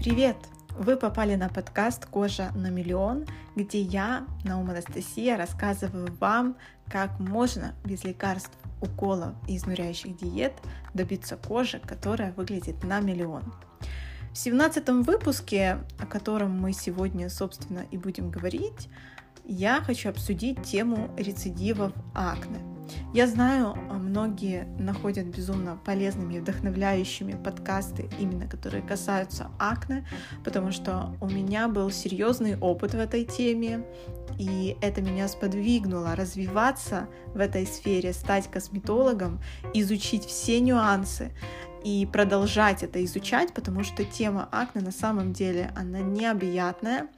Привет! Вы попали на подкаст «Кожа на миллион», где я, Наума Анастасия, рассказываю вам, как можно без лекарств, уколов и изнуряющих диет добиться кожи, которая выглядит на миллион. В 17 выпуске, о котором мы сегодня, собственно, и будем говорить, я хочу обсудить тему рецидивов акне. Я знаю, а, многие находят безумно полезными и вдохновляющими подкасты, именно которые касаются акне, потому что у меня был серьезный опыт в этой теме, и это меня сподвигнуло развиваться в этой сфере, стать косметологом, изучить все нюансы и продолжать это изучать, потому что тема акне на самом деле, она необъятная,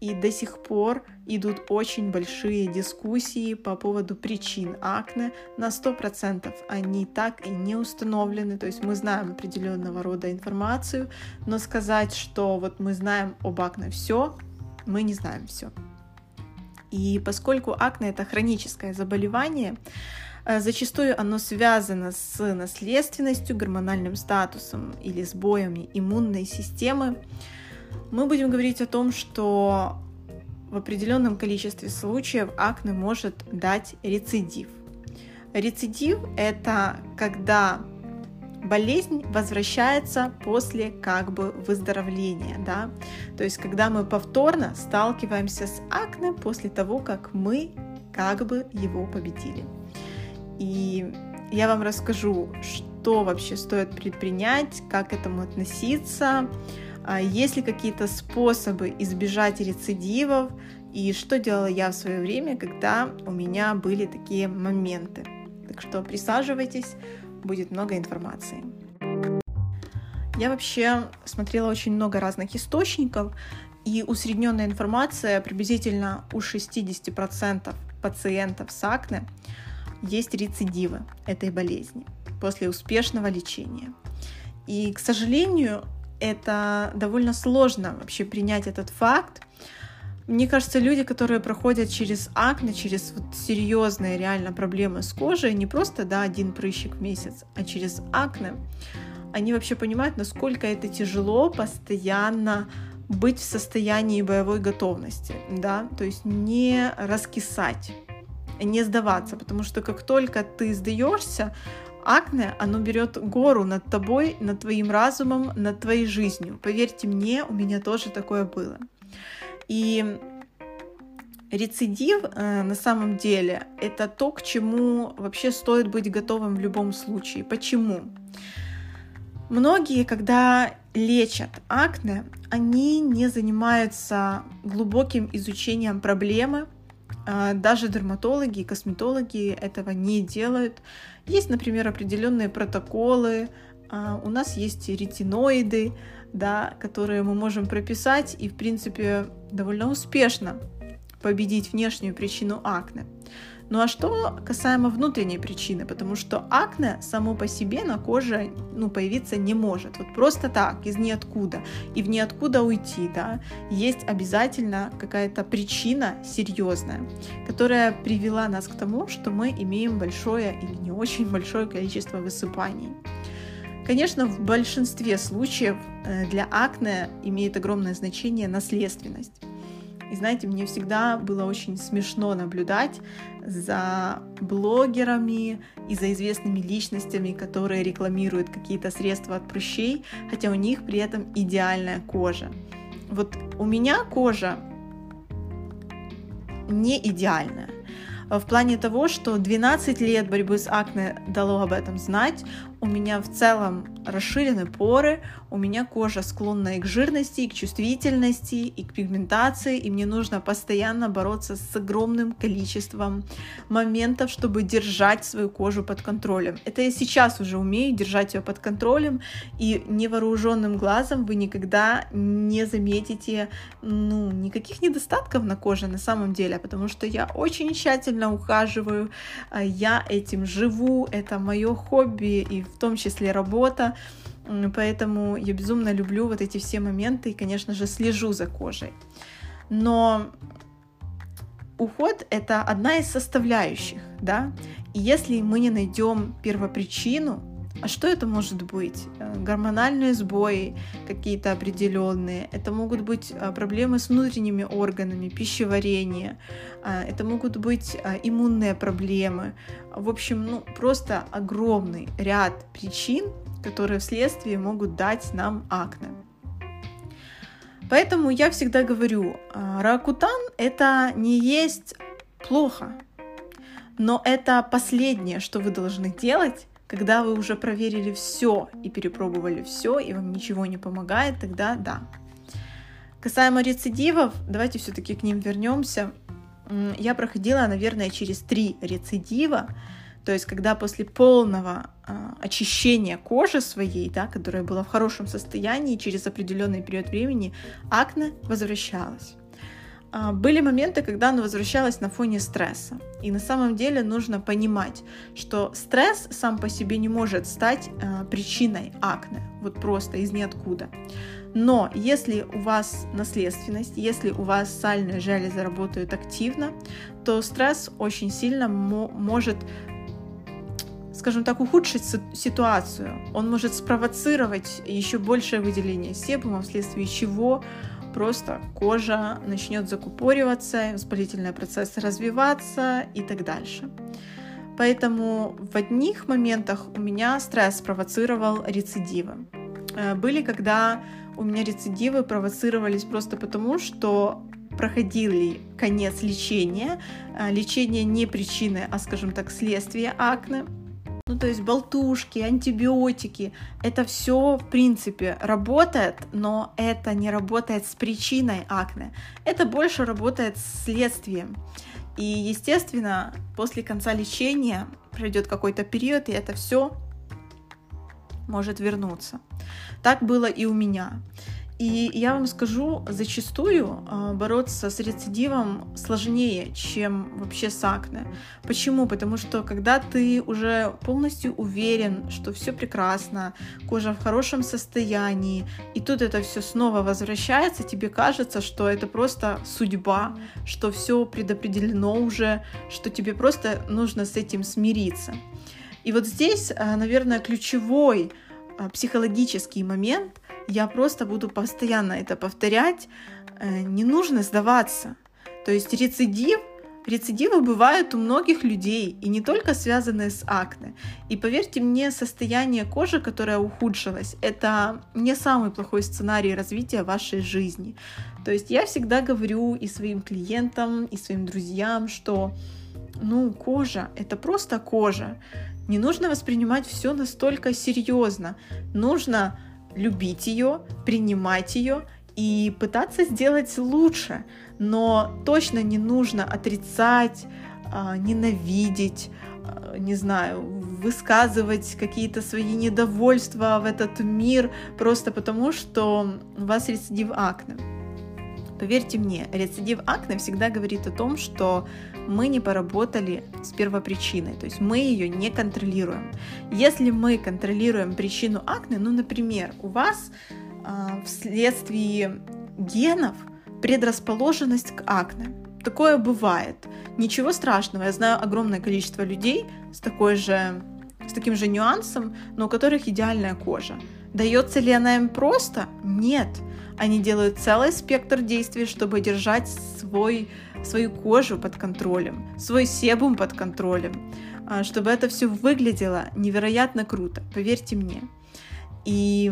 и до сих пор идут очень большие дискуссии по поводу причин акне. На 100% они так и не установлены. То есть мы знаем определенного рода информацию, но сказать, что вот мы знаем об акне все, мы не знаем все. И поскольку акне это хроническое заболевание, э, Зачастую оно связано с наследственностью, гормональным статусом или сбоями иммунной системы мы будем говорить о том, что в определенном количестве случаев акне может дать рецидив. Рецидив – это когда болезнь возвращается после как бы выздоровления, да, то есть когда мы повторно сталкиваемся с акне после того, как мы как бы его победили. И я вам расскажу, что вообще стоит предпринять, как к этому относиться, есть ли какие-то способы избежать рецидивов и что делала я в свое время, когда у меня были такие моменты. Так что присаживайтесь, будет много информации. Я вообще смотрела очень много разных источников, и усредненная информация приблизительно у 60% пациентов с акне есть рецидивы этой болезни после успешного лечения. И, к сожалению, это довольно сложно вообще принять этот факт. Мне кажется, люди, которые проходят через акне, через вот серьезные реально проблемы с кожей, не просто да, один прыщик в месяц, а через акне, они вообще понимают, насколько это тяжело постоянно быть в состоянии боевой готовности, да, то есть не раскисать, не сдаваться, потому что как только ты сдаешься, Акне, оно берет гору над тобой, над твоим разумом, над твоей жизнью. Поверьте мне, у меня тоже такое было. И рецидив э, на самом деле это то, к чему вообще стоит быть готовым в любом случае. Почему? Многие, когда лечат акне, они не занимаются глубоким изучением проблемы, даже дерматологи и косметологи этого не делают. Есть, например, определенные протоколы, а, у нас есть ретиноиды, да, которые мы можем прописать и, в принципе, довольно успешно победить внешнюю причину акне. Ну а что касаемо внутренней причины, потому что акне само по себе на коже ну, появиться не может. Вот просто так, из ниоткуда. И в ниоткуда уйти, да. Есть обязательно какая-то причина серьезная, которая привела нас к тому, что мы имеем большое или не очень большое количество высыпаний. Конечно, в большинстве случаев э, для акне имеет огромное значение наследственность. И знаете, мне всегда было очень смешно наблюдать за блогерами и за известными личностями, которые рекламируют какие-то средства от прыщей, хотя у них при этом идеальная кожа. Вот у меня кожа не идеальная в плане того, что 12 лет борьбы с акне дало об этом знать. У меня в целом расширены поры, у меня кожа склонна и к жирности, и к чувствительности, и к пигментации, и мне нужно постоянно бороться с огромным количеством моментов, чтобы держать свою кожу под контролем. Это я сейчас уже умею держать ее под контролем, и невооруженным глазом вы никогда не заметите ну, никаких недостатков на коже на самом деле, потому что я очень тщательно ухаживаю, а я этим живу, это мое хобби и в том числе работа. Поэтому я безумно люблю вот эти все моменты и, конечно же, слежу за кожей. Но уход — это одна из составляющих, да, и если мы не найдем первопричину, А что это может быть? Э, гормональные сбои какие-то определенные. Это могут быть э, проблемы с внутренними органами, пищеварение. Э, это могут быть иммунные проблемы. В общем, ну, просто огромный ряд причин, которые вследствие могут дать нам акне. Поэтому я всегда говорю, ракутан это не есть плохо, но это последнее, что вы должны делать, когда вы уже проверили все и перепробовали все, и вам ничего не помогает, тогда да. Касаемо рецидивов, давайте все-таки к ним вернемся. Я проходила, наверное, через три рецидива, то есть когда после полного э, очищения кожи своей, да, которая была в хорошем состоянии, через определенный период времени акне возвращалась. А, были моменты, когда она возвращалась на фоне стресса. И на самом деле нужно понимать, что стресс сам по себе не может стать э, причиной акне, вот просто из ниоткуда. Но если у вас наследственность, если у вас сальные железы работают активно, то стресс очень сильно может скажем так, ухудшить ситуацию. Он может спровоцировать еще большее выделение себума, вследствие чего просто кожа начнет закупориваться, воспалительные процессы развиваться и так дальше. Поэтому в одних моментах у меня стресс спровоцировал рецидивы. Э, были, когда у меня рецидивы провоцировались просто потому, что проходили конец лечения. Э, лечение не причины, а, скажем так, следствие акне. Ну, то есть болтушки, антибиотики, это все, в принципе, работает, но это не работает с причиной акне. Это больше работает с следствием. И, естественно, после конца лечения пройдет какой-то период, и это все может вернуться. Так было и у меня. И я вам скажу, зачастую а, бороться с рецидивом сложнее, чем вообще с акне. Почему? Потому что когда ты уже полностью уверен, что все прекрасно, кожа в хорошем состоянии, и тут это все снова возвращается, тебе кажется, что это просто судьба, что все предопределено уже, что тебе просто нужно с этим смириться. И вот здесь, а, наверное, ключевой а, психологический момент я просто буду постоянно это повторять, э, не нужно сдаваться. То есть рецидив Рецидивы бывают у многих людей, и не только связанные с акне. И поверьте мне, состояние кожи, которое ухудшилось, это не самый плохой сценарий развития вашей жизни. То есть я всегда говорю и своим клиентам, и своим друзьям, что ну, кожа — это просто кожа. Не нужно воспринимать все настолько серьезно. Нужно любить ее, принимать ее и пытаться сделать лучше. Но точно не нужно отрицать, а, ненавидеть, а, не знаю, высказывать какие-то свои недовольства в этот мир просто потому, что у вас рецидив акне. Поверьте мне, рецидив акне всегда говорит о том, что мы не поработали с первопричиной, то есть мы ее не контролируем. Если мы контролируем причину акне, ну, например, у вас э, вследствие генов предрасположенность к акне. Такое бывает. Ничего страшного. Я знаю огромное количество людей с такой же с таким же нюансом, но у которых идеальная кожа. Дается ли она им просто? Нет. Они делают целый спектр действий, чтобы держать свой, свою кожу под контролем, свой себум под контролем, а, чтобы это все выглядело невероятно круто, поверьте мне. И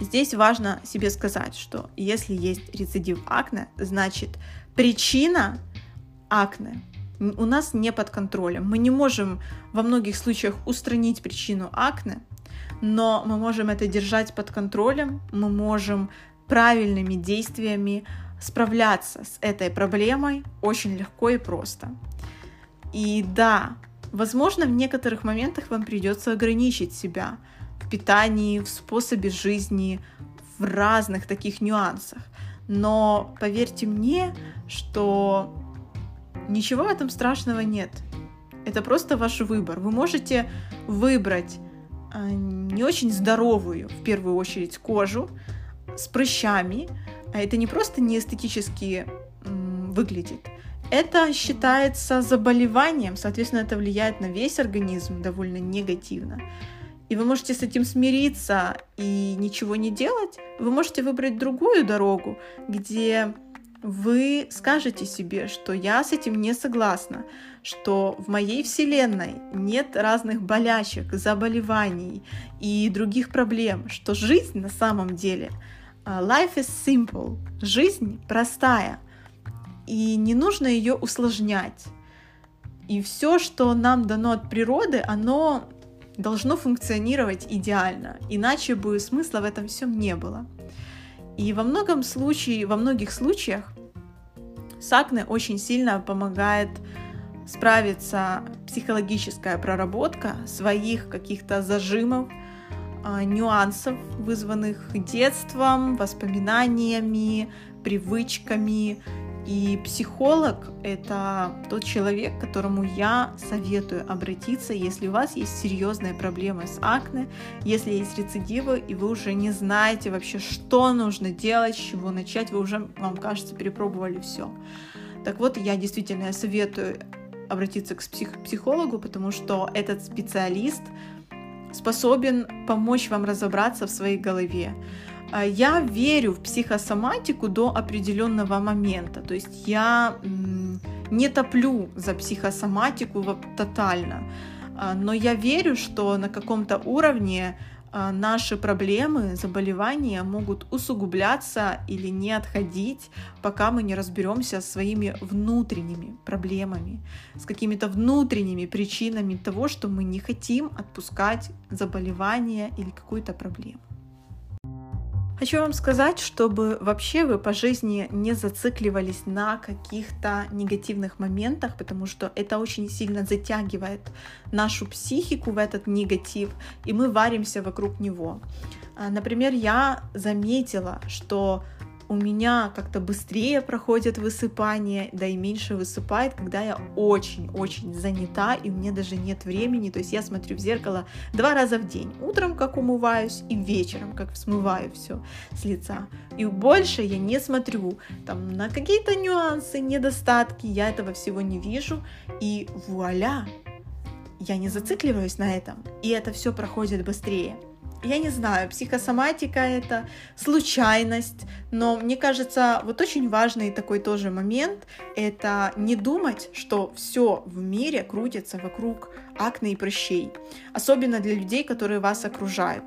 здесь важно себе сказать, что если есть рецидив акне, значит причина акне у нас не под контролем. Мы не можем во многих случаях устранить причину акне, но мы можем это держать под контролем, мы можем правильными действиями справляться с этой проблемой очень легко и просто. И да, возможно, в некоторых моментах вам придется ограничить себя в питании, в способе жизни, в разных таких нюансах. Но поверьте мне, что ничего в этом страшного нет. Это просто ваш выбор. Вы можете выбрать не очень здоровую, в первую очередь, кожу с прыщами. А это не просто не эстетически выглядит, это считается заболеванием, соответственно, это влияет на весь организм довольно негативно. И вы можете с этим смириться и ничего не делать. Вы можете выбрать другую дорогу, где вы скажете себе, что я с этим не согласна, что в моей вселенной нет разных болячек, заболеваний и других проблем, что жизнь на самом деле а, life is simple, жизнь простая, и не нужно ее усложнять. И все, что нам дано от природы, оно должно функционировать идеально, иначе бы смысла в этом всем не было. И во многом случае, во многих случаях сакне очень сильно помогает справиться психологическая проработка своих каких-то зажимов, а, нюансов, вызванных детством, воспоминаниями, привычками, и психолог — это тот человек, которому я советую обратиться, если у вас есть серьезные проблемы с акне, если есть рецидивы, и вы уже не знаете вообще, что нужно делать, с чего начать, вы уже, вам кажется, перепробовали все. Так вот, я действительно советую обратиться к псих психологу, потому что этот специалист способен помочь вам разобраться в своей голове. А, я верю в психосоматику до определенного момента. То есть я не топлю за психосоматику тотально. А, но я верю, что на каком-то уровне наши проблемы, заболевания могут усугубляться или не отходить, пока мы не разберемся с своими внутренними проблемами, с какими-то внутренними причинами того, что мы не хотим отпускать заболевание или какую-то проблему. Хочу вам сказать, чтобы вообще вы по жизни не зацикливались на каких-то негативных моментах, потому что это очень сильно затягивает нашу психику в этот негатив, и мы варимся вокруг него. А, например, я заметила, что у меня как-то быстрее проходит высыпание, да и меньше высыпает, когда я очень-очень занята, и у меня даже нет времени. То есть я смотрю в зеркало два раза в день. Утром, как умываюсь, и вечером, как смываю все с лица. И больше я не смотрю там, на какие-то нюансы, недостатки. Я этого всего не вижу. И вуаля! Я не зацикливаюсь на этом, и это все проходит быстрее я не знаю, психосоматика это, случайность, но мне кажется, вот очень важный такой тоже момент, это не думать, что все в мире крутится вокруг акне и прыщей, особенно для людей, которые вас окружают.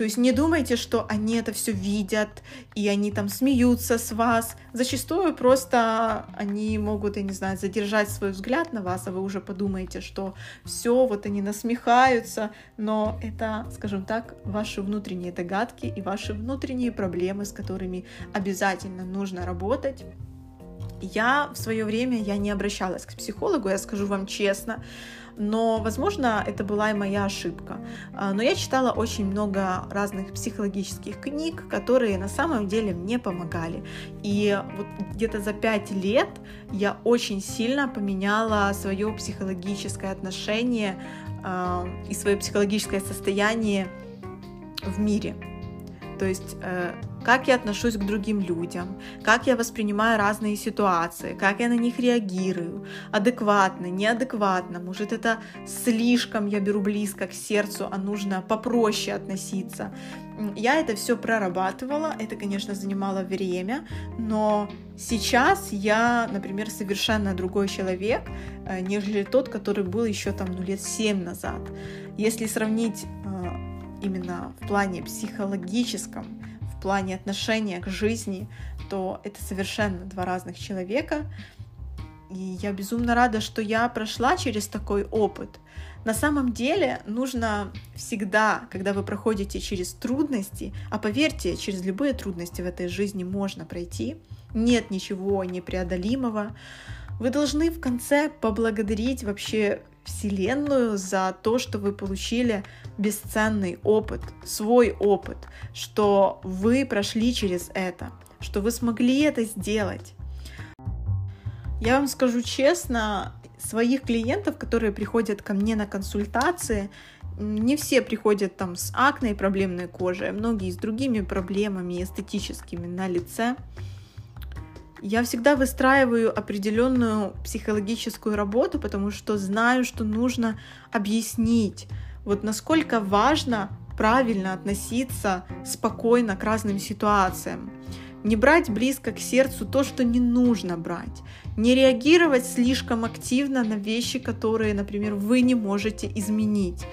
То есть не думайте, что они это все видят, и они там смеются с вас. Зачастую просто они могут, я не знаю, задержать свой взгляд на вас, а вы уже подумаете, что все, вот они насмехаются, но это, скажем так, ваши внутренние догадки и ваши внутренние проблемы, с которыми обязательно нужно работать. Я в свое время я не обращалась к психологу, я скажу вам честно, но, возможно, это была и моя ошибка. А, но я читала очень много разных психологических книг, которые на самом деле мне помогали. И вот где-то за пять лет я очень сильно поменяла свое психологическое отношение а, и свое психологическое состояние в мире. То есть э, как я отношусь к другим людям, как я воспринимаю разные ситуации, как я на них реагирую, адекватно, неадекватно, может это слишком я беру близко к сердцу, а нужно попроще относиться. Я это все прорабатывала, это, конечно, занимало время, но сейчас я, например, совершенно другой человек, э, нежели тот, который был еще там ну, лет 7 назад. Если сравнить э, именно в плане психологическом, в плане отношения к жизни, то это совершенно два разных человека. И я безумно рада, что я прошла через такой опыт. На самом деле нужно всегда, когда вы проходите через трудности, а поверьте, через любые трудности в этой жизни можно пройти, нет ничего непреодолимого, вы должны в конце поблагодарить вообще Вселенную за то, что вы получили бесценный опыт, свой опыт, что вы прошли через это, что вы смогли это сделать. Я вам скажу честно, своих клиентов, которые приходят ко мне на консультации, не все приходят там с акне и проблемной кожей, а многие с другими проблемами эстетическими на лице. Я всегда выстраиваю определенную психологическую работу, потому что знаю, что нужно объяснить, вот насколько важно правильно относиться спокойно к разным ситуациям. Не брать близко к сердцу то, что не нужно брать. Не реагировать слишком активно на вещи, которые, например, вы не можете изменить.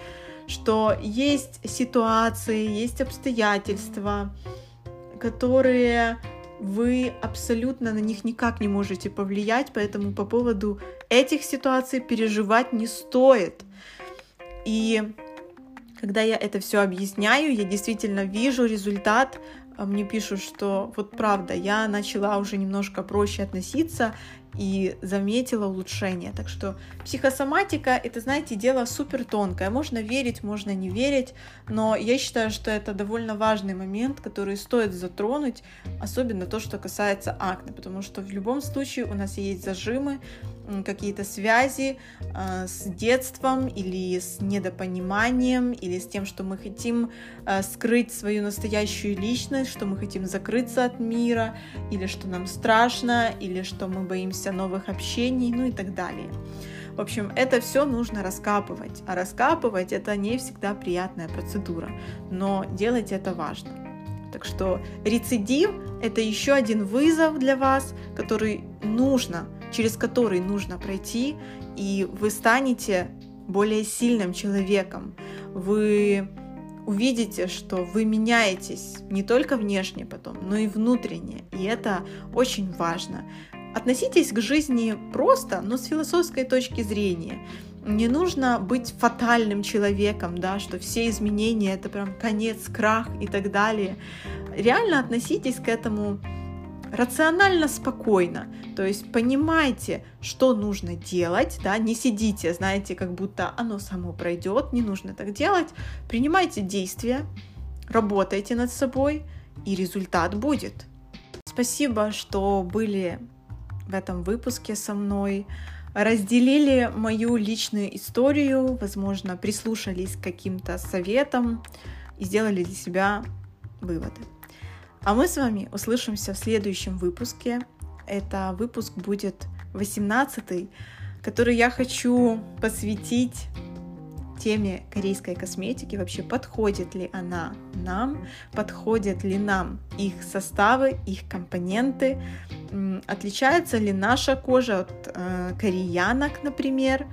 Что есть ситуации, есть обстоятельства, которые вы абсолютно на них никак не можете повлиять, поэтому по поводу этих ситуаций переживать не стоит. И когда я это все объясняю, я действительно вижу результат. Мне пишут, что вот правда, я начала уже немножко проще относиться и заметила улучшение. Так что психосоматика, это, знаете, дело супер тонкое. Можно верить, можно не верить, но я считаю, что это довольно важный момент, который стоит затронуть, особенно то, что касается акне, потому что в любом случае у нас есть зажимы, какие-то связи э, с детством или с недопониманием или с тем, что мы хотим э, скрыть свою настоящую личность, что мы хотим закрыться от мира, или что нам страшно, или что мы боимся новых общений, ну и так далее. В общем, это все нужно раскапывать, а раскапывать это не всегда приятная процедура, но делать это важно. Так что рецидив – это еще один вызов для вас, который нужно через который нужно пройти, и вы станете более сильным человеком. Вы увидите, что вы меняетесь не только внешне потом, но и внутренне. И это очень важно. Относитесь к жизни просто, но с философской точки зрения. Не нужно быть фатальным человеком, да, что все изменения это прям конец, крах и так далее. Реально относитесь к этому рационально спокойно, то есть понимайте, что нужно делать, да, не сидите, знаете, как будто оно само пройдет, не нужно так делать, принимайте действия, работайте над собой, и результат будет. Спасибо, что были в этом выпуске со мной, разделили мою личную историю, возможно, прислушались к каким-то советам и сделали для себя выводы. А мы с вами услышимся в следующем выпуске. Это выпуск будет 18 который я хочу посвятить теме корейской косметики, вообще подходит ли она нам, подходят ли нам их составы, их компоненты, отличается ли наша кожа от э, кореянок, например,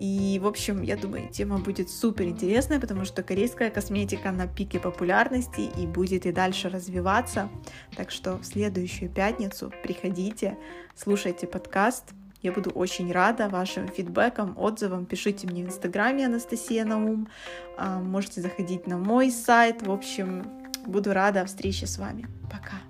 и, в общем, я думаю, тема будет супер интересная, потому что корейская косметика на пике популярности и будет и дальше развиваться. Так что в следующую пятницу приходите, слушайте подкаст. Я буду очень рада вашим фидбэкам, отзывам. Пишите мне в инстаграме Анастасия Наум. А, можете заходить на мой сайт. В общем, буду рада встрече с вами. Пока.